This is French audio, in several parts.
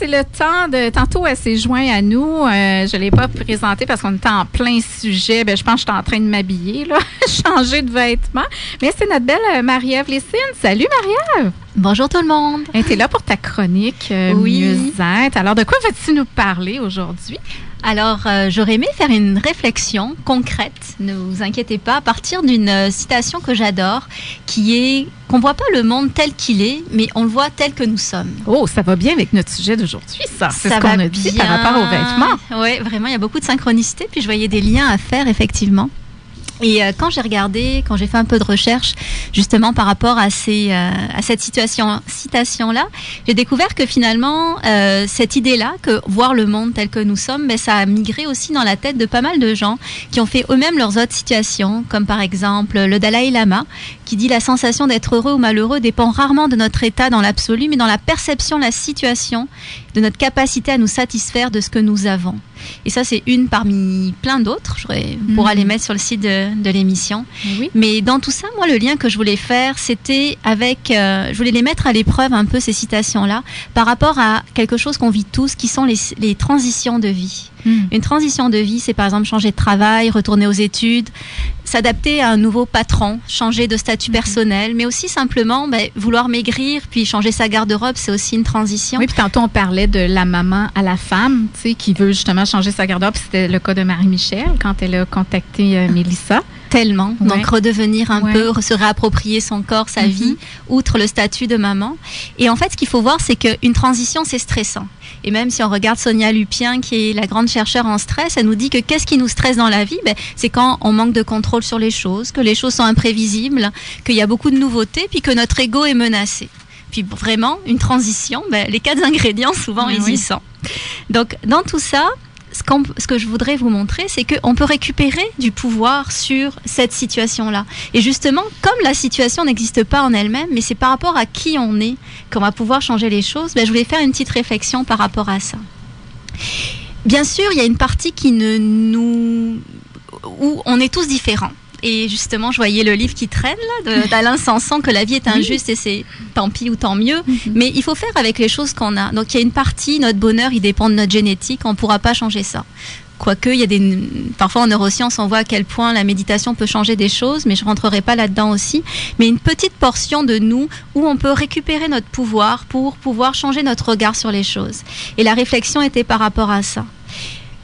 C'est le temps de. Tantôt, elle s'est joint à nous. Euh, je ne l'ai pas présenté parce qu'on était en plein sujet. Ben, je pense que j'étais en train de m'habiller, là, changer de vêtements. Mais c'est notre belle euh, Marie-Ève Lessine. Salut, Marie-Ève. Bonjour tout le monde. Tu es là pour ta chronique euh, oui. Alors, de quoi vas-tu nous parler aujourd'hui? Alors, euh, j'aurais aimé faire une réflexion concrète, ne vous inquiétez pas, à partir d'une euh, citation que j'adore, qui est qu'on voit pas le monde tel qu'il est, mais on le voit tel que nous sommes. Oh, ça va bien avec notre sujet d'aujourd'hui, ça. C'est ce qu'on a dit par rapport aux vêtements. Oui, vraiment, il y a beaucoup de synchronicité, puis je voyais des liens à faire, effectivement. Et euh, quand j'ai regardé, quand j'ai fait un peu de recherche justement par rapport à, ces, euh, à cette situation, citation-là, j'ai découvert que finalement, euh, cette idée-là, que voir le monde tel que nous sommes, ben, ça a migré aussi dans la tête de pas mal de gens qui ont fait eux-mêmes leurs autres situations, comme par exemple le Dalai Lama, qui dit la sensation d'être heureux ou malheureux dépend rarement de notre état dans l'absolu, mais dans la perception de la situation, de notre capacité à nous satisfaire de ce que nous avons. Et ça, c'est une parmi plein d'autres. Je pourrais aller mettre sur le site de, l'émission. Mais dans tout ça, moi, le lien que je voulais faire, c'était avec. Euh, je voulais les mettre à l'épreuve un peu ces citations-là par rapport à quelque chose qu'on vit tous, qui sont les transitions de vie. Hmm. Une transition de vie, c'est par exemple changer de travail, retourner aux études, s'adapter à un nouveau patron, changer de statut personnel, mais aussi simplement ben, vouloir maigrir, puis changer sa garde-robe, c'est aussi une transition. Oui, puis tantôt on parlait de la maman à la femme, tu sais, qui veut justement changer sa garde-robe. C'était le cas de Marie-Michel quand elle a contacté euh, Mélissa. Tellement. Donc redevenir un peu, se réapproprier son corps, sa mm-hmm. vie, outre le statut de maman. Et en fait, ce qu'il faut voir, c'est qu'une transition, c'est stressant. Et même si on regarde Sonia Lupien, qui est la grande chercheure en stress, elle nous dit que qu'est-ce qui nous stresse dans la vie? Ben, C'est quand on manque de contrôle sur les choses, que les choses sont imprévisibles, qu'il y a beaucoup de nouveautés, puis que notre ego est menacé. Puis vraiment, une transition, ben, les quatre ingrédients, souvent, ils y sont. Donc, dans tout ça, ce, que je voudrais vous montrer, c'est qu'on peut récupérer du pouvoir sur cette situation-là. Et justement, comme la situation n'existe pas en elle-même, mais c'est par rapport à qui on est qu'on va pouvoir changer les choses, ben, je voulais faire une petite réflexion par rapport à ça. Bien sûr, il y a une partie qui ne nous où on est tous différents. Et justement, je voyais le livre qui traîne là d'Alain Sanson que la vie est injuste et c'est tant pis ou tant mieux. Mhm. Mais il faut faire avec les choses qu'on a. Donc il y a une partie, notre bonheur, il dépend de notre génétique. On ne pourra pas changer ça. Quoique, il y a des, parfois en neurosciences, on voit à quel point la méditation peut changer des choses, mais je rentrerai pas là-dedans aussi. Mais une petite portion de nous où on peut récupérer notre pouvoir pour pouvoir changer notre regard sur les choses. Et la réflexion était par rapport à ça.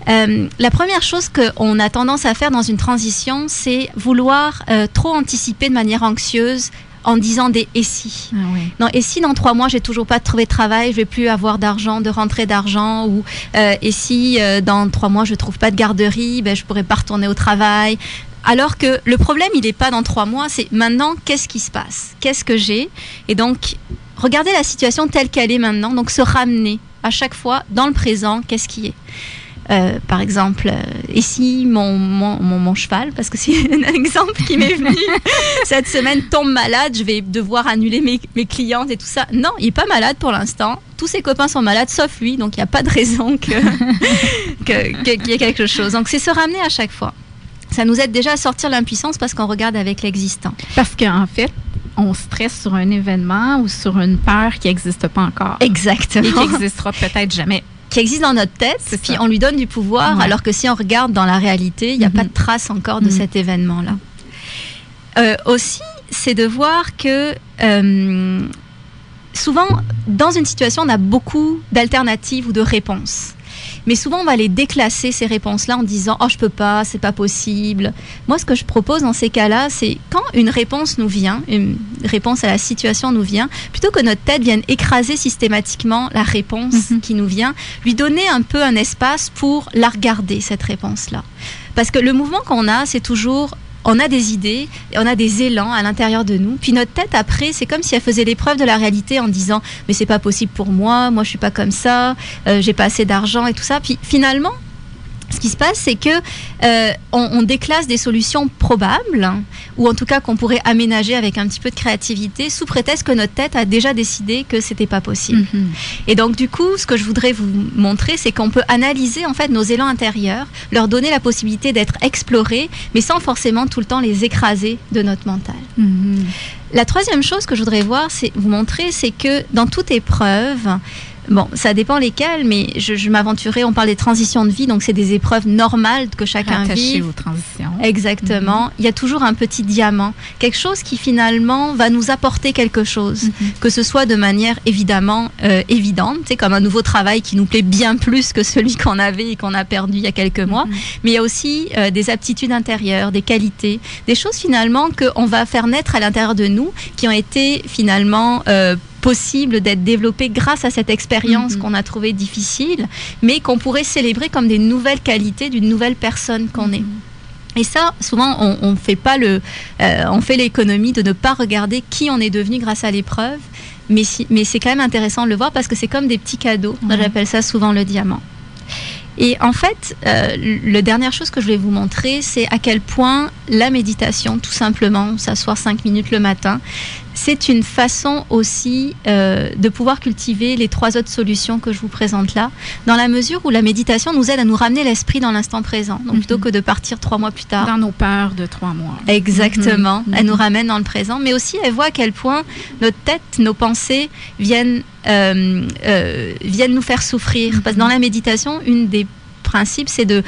Euh, la première chose qu'on a tendance à faire dans une transition, c'est vouloir euh, trop anticiper de manière anxieuse en disant des et si. Ah non, et si dans trois mois j'ai toujours pas trouvé de travail, je vais plus avoir d'argent, de rentrée d'argent, ou euh, et si dans trois mois je trouve pas de garderie, ben je pourrais pas retourner au travail. Alors que le problème il n'est pas dans trois mois, c'est maintenant qu'est-ce qui se passe, qu'est-ce que j'ai, et donc regarder la situation telle qu'elle est maintenant, donc se ramener à chaque fois dans le présent, qu'est-ce qui est? Euh, par exemple, euh, et si mon, mon, mon, cheval, parce que c'est un exemple qui m'est venu cette semaine, tombe malade, je vais devoir annuler mes, mes clientes et tout ça. Non, il n'est pas malade pour l'instant. Tous ses copains sont malades, sauf lui, donc il n'y a pas de raison qu'il que, y ait quelque chose. Donc c'est se ramener à chaque fois. Ça nous aide déjà à sortir l'impuissance parce qu'on regarde avec l'existant. Parce qu'en fait, on stresse sur un événement ou sur une peur qui n'existe pas encore. Exactement. Et qui n'existera peut-être jamais qui existe dans notre tête, puis on lui donne du pouvoir, alors que si on regarde dans la réalité, il n'y a pas de mhm. trace encore de mhm. cet événement-là. Euh, aussi, c'est de voir que euh, souvent, dans une situation, on a beaucoup d'alternatives ou de réponses. Mais souvent, on va les déclasser, ces réponses-là, en disant Oh, je peux pas, c'est pas possible. Moi, ce que je propose dans ces cas-là, c'est quand une réponse nous vient, une réponse à la situation nous vient, plutôt que notre tête vienne écraser systématiquement la réponse mhm. qui nous vient, lui donner un peu un espace pour la regarder, cette réponse-là. Parce que le mouvement qu'on a, c'est toujours on a des idées, on a des élans à l'intérieur de nous. Puis notre tête après, c'est comme si elle faisait l'épreuve de la réalité en disant mais c'est pas possible pour moi, moi je suis pas comme ça, euh, j'ai pas assez d'argent et tout ça. Puis finalement, ce qui se passe, c'est que euh, on, déclasse des solutions probables, ou en tout cas qu'on pourrait aménager avec un petit peu de créativité, sous prétexte que notre tête a déjà décidé que c'était pas possible. Mhm. Et donc du coup, ce que je voudrais vous montrer, c'est qu'on peut analyser en fait nos élans intérieurs, leur donner la possibilité d'être explorés, mais sans forcément tout le temps les écraser de notre mental. Mhm. La troisième chose que je voudrais voir, c'est vous montrer, c'est que dans toute épreuve, Bon, ça dépend lesquelles, mais je, je m'aventurais. On parle des transitions de vie, donc c'est des épreuves normales que chacun vit. aux transitions. Exactement. Mhm. Il y a toujours un petit diamant, quelque chose qui finalement va nous apporter quelque chose, mhm. que ce soit de manière évidemment euh, évidente, c'est comme un nouveau travail qui nous plaît bien plus que celui qu'on avait et qu'on a perdu il y a quelques mois. Mhm. Mais il y a aussi euh, des aptitudes intérieures, des qualités, des choses finalement qu'on va faire naître à l'intérieur de nous, qui ont été finalement euh, possible d'être développé grâce à cette expérience mhm. qu'on a trouvée difficile, mais qu'on pourrait célébrer comme des nouvelles qualités d'une nouvelle personne qu'on est. Mhm. Et ça, souvent, on, fait pas le, euh, on fait l'économie de ne pas regarder qui on est devenu grâce à l'épreuve, mais, mais c'est quand même intéressant de le voir parce que c'est comme des petits cadeaux. J'appelle ça souvent le diamant. Et en fait, euh, la dernière chose que je vais vous montrer, c'est à quel point la méditation, tout simplement, s'asseoir cinq minutes le matin, c'est une façon aussi euh, de pouvoir cultiver les trois autres solutions que je vous présente là, dans la mesure où la méditation nous aide à nous ramener l'esprit dans l'instant présent, donc plutôt mhm. que de partir trois mois plus tard. Dans nos peurs de trois mois. Exactement. Mhm. Elle nous ramène dans le présent, mais aussi elle voit à quel point notre tête, nos pensées viennent, euh, euh, viennent nous faire souffrir. Parce que dans la méditation, une des principes, c'est de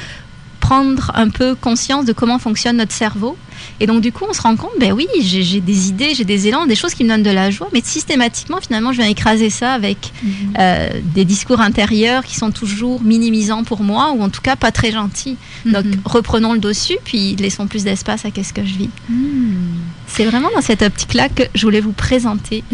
prendre un peu conscience de comment fonctionne notre cerveau et donc, du coup, on se rend compte, ben oui, j'ai des idées, j'ai des élans, des choses qui me donnent de la joie, mais systématiquement, finalement, je viens écraser ça avec mhm. euh, des discours intérieurs qui sont toujours minimisants pour moi, ou en tout cas pas très gentils. Mhm. Donc, reprenons le dessus, puis laissons plus d'espace à qu'est-ce que je vis. Hmm. C'est vraiment dans cette optique-là que je voulais vous présenter.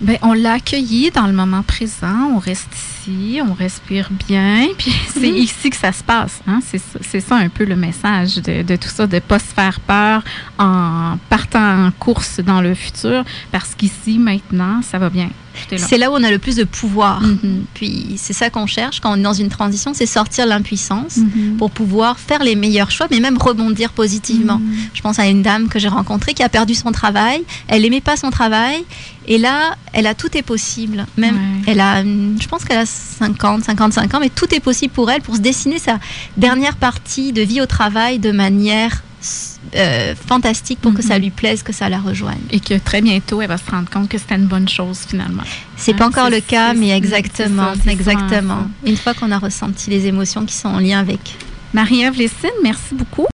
ben, on l'a accueilli dans le moment présent, on reste ici, on respire bien, puis c'est mhm. ici que ça se passe. Hein? C'est ça un peu le message de, de tout ça, de ne pas se faire peur en partant en course dans le futur, parce qu'ici, maintenant, ça va bien. C'est là où on a le plus de pouvoir. Mm-hmm. Puis c'est ça qu'on cherche quand on est dans une transition, c'est sortir l'impuissance mm-hmm. pour pouvoir faire les meilleurs choix, mais même rebondir positivement. Je pense à une dame que j'ai rencontrée qui a perdu son travail. Elle n'aimait pas son travail. Et là, elle a tout est possible. Même, elle a, je pense qu'elle a 50, 55 ans, mais tout est possible pour elle pour se dessiner sa dernière partie de vie au travail de manière euh, fantastique pour que ça mhm. lui plaise, que ça la rejoigne. Et que très bientôt, elle va se rendre compte que c'était une bonne chose finalement. C'est pas encore le cas, mais exactement, exactement. une fois qu'on a ressenti les émotions qui sont en lien avec. Marie-Ève Lessine, merci beaucoup.